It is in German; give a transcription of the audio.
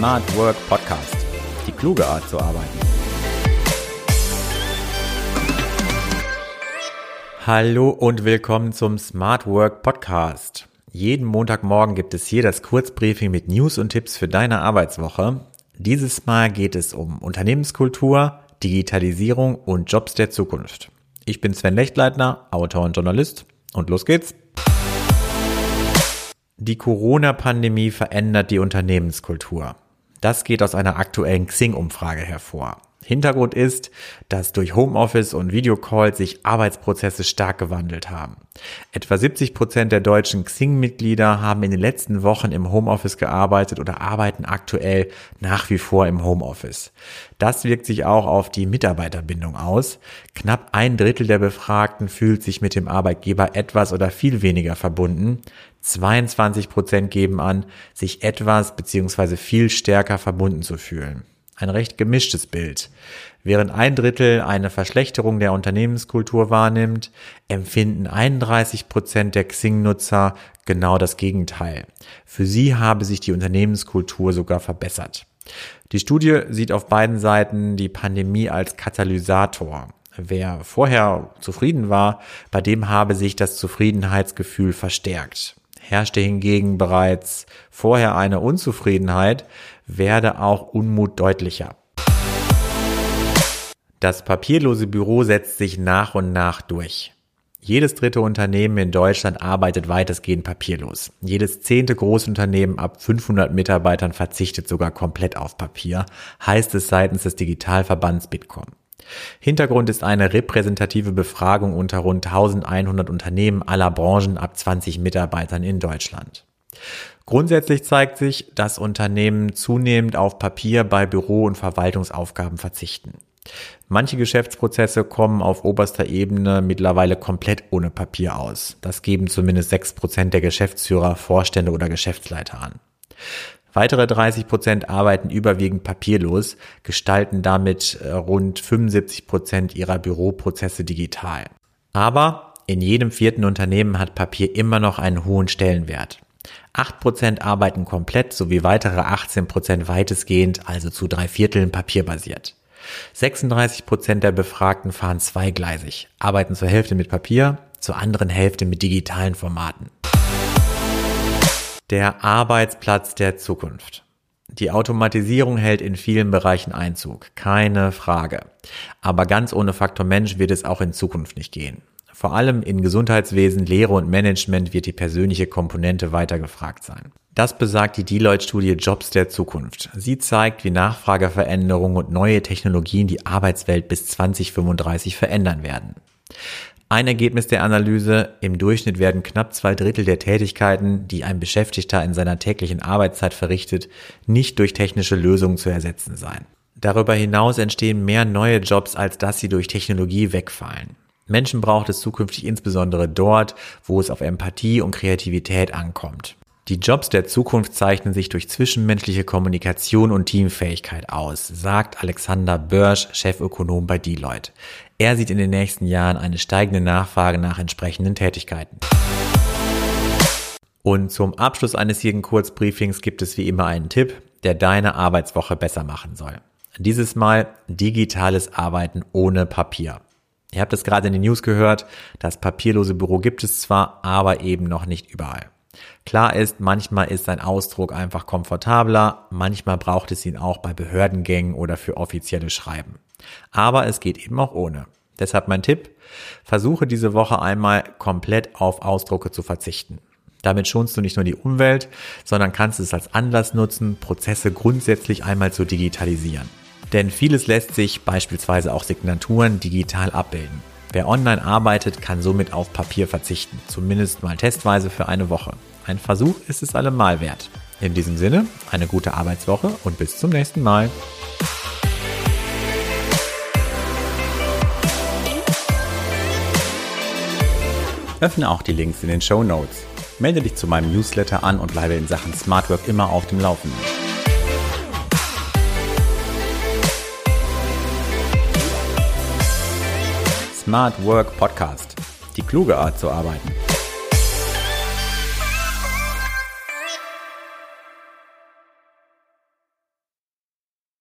Smart Work Podcast. Die kluge Art zu arbeiten. Hallo und willkommen zum Smart Work Podcast. Jeden Montagmorgen gibt es hier das Kurzbriefing mit News und Tipps für deine Arbeitswoche. Dieses Mal geht es um Unternehmenskultur, Digitalisierung und Jobs der Zukunft. Ich bin Sven Lechtleitner, Autor und Journalist und los geht's. Die Corona-Pandemie verändert die Unternehmenskultur. Das geht aus einer aktuellen Xing-Umfrage hervor. Hintergrund ist, dass durch Homeoffice und Videocall sich Arbeitsprozesse stark gewandelt haben. Etwa 70 Prozent der deutschen Xing-Mitglieder haben in den letzten Wochen im Homeoffice gearbeitet oder arbeiten aktuell nach wie vor im Homeoffice. Das wirkt sich auch auf die Mitarbeiterbindung aus. Knapp ein Drittel der Befragten fühlt sich mit dem Arbeitgeber etwas oder viel weniger verbunden. 22 Prozent geben an, sich etwas bzw. viel stärker verbunden zu fühlen ein recht gemischtes Bild. Während ein Drittel eine Verschlechterung der Unternehmenskultur wahrnimmt, empfinden 31 Prozent der Xing-Nutzer genau das Gegenteil. Für sie habe sich die Unternehmenskultur sogar verbessert. Die Studie sieht auf beiden Seiten die Pandemie als Katalysator. Wer vorher zufrieden war, bei dem habe sich das Zufriedenheitsgefühl verstärkt. Herrschte hingegen bereits vorher eine Unzufriedenheit, werde auch Unmut deutlicher. Das papierlose Büro setzt sich nach und nach durch. Jedes dritte Unternehmen in Deutschland arbeitet weitestgehend papierlos. Jedes zehnte Großunternehmen ab 500 Mitarbeitern verzichtet sogar komplett auf Papier, heißt es seitens des Digitalverbands Bitkom. Hintergrund ist eine repräsentative Befragung unter rund 1100 Unternehmen aller Branchen ab 20 Mitarbeitern in Deutschland. Grundsätzlich zeigt sich, dass Unternehmen zunehmend auf Papier bei Büro- und Verwaltungsaufgaben verzichten. Manche Geschäftsprozesse kommen auf oberster Ebene mittlerweile komplett ohne Papier aus. Das geben zumindest sechs Prozent der Geschäftsführer, Vorstände oder Geschäftsleiter an. Weitere 30 Prozent arbeiten überwiegend papierlos, gestalten damit äh, rund 75 Prozent ihrer Büroprozesse digital. Aber in jedem vierten Unternehmen hat Papier immer noch einen hohen Stellenwert. 8% arbeiten komplett sowie weitere 18% weitestgehend, also zu drei Vierteln papierbasiert. 36% der Befragten fahren zweigleisig, arbeiten zur Hälfte mit Papier, zur anderen Hälfte mit digitalen Formaten. Der Arbeitsplatz der Zukunft. Die Automatisierung hält in vielen Bereichen Einzug, keine Frage. Aber ganz ohne Faktor Mensch wird es auch in Zukunft nicht gehen. Vor allem in Gesundheitswesen, Lehre und Management wird die persönliche Komponente weiter gefragt sein. Das besagt die Deloitte-Studie Jobs der Zukunft. Sie zeigt, wie Nachfrageveränderungen und neue Technologien die Arbeitswelt bis 2035 verändern werden. Ein Ergebnis der Analyse, im Durchschnitt werden knapp zwei Drittel der Tätigkeiten, die ein Beschäftigter in seiner täglichen Arbeitszeit verrichtet, nicht durch technische Lösungen zu ersetzen sein. Darüber hinaus entstehen mehr neue Jobs, als dass sie durch Technologie wegfallen. Menschen braucht es zukünftig insbesondere dort, wo es auf Empathie und Kreativität ankommt. Die Jobs der Zukunft zeichnen sich durch zwischenmenschliche Kommunikation und Teamfähigkeit aus, sagt Alexander Börsch, Chefökonom bei Deloitte. Er sieht in den nächsten Jahren eine steigende Nachfrage nach entsprechenden Tätigkeiten. Und zum Abschluss eines jeden Kurzbriefings gibt es wie immer einen Tipp, der deine Arbeitswoche besser machen soll. Dieses Mal digitales Arbeiten ohne Papier. Ihr habt es gerade in den News gehört, das papierlose Büro gibt es zwar, aber eben noch nicht überall. Klar ist, manchmal ist ein Ausdruck einfach komfortabler, manchmal braucht es ihn auch bei Behördengängen oder für offizielle Schreiben. Aber es geht eben auch ohne. Deshalb mein Tipp, versuche diese Woche einmal komplett auf Ausdrucke zu verzichten. Damit schonst du nicht nur die Umwelt, sondern kannst es als Anlass nutzen, Prozesse grundsätzlich einmal zu digitalisieren. Denn vieles lässt sich, beispielsweise auch Signaturen, digital abbilden. Wer online arbeitet, kann somit auf Papier verzichten, zumindest mal testweise für eine Woche. Ein Versuch ist es allemal wert. In diesem Sinne, eine gute Arbeitswoche und bis zum nächsten Mal. Öffne auch die Links in den Show Notes. Melde dich zu meinem Newsletter an und bleibe in Sachen Smart Work immer auf dem Laufenden. Smart Work Podcast. Die kluge Art zu arbeiten.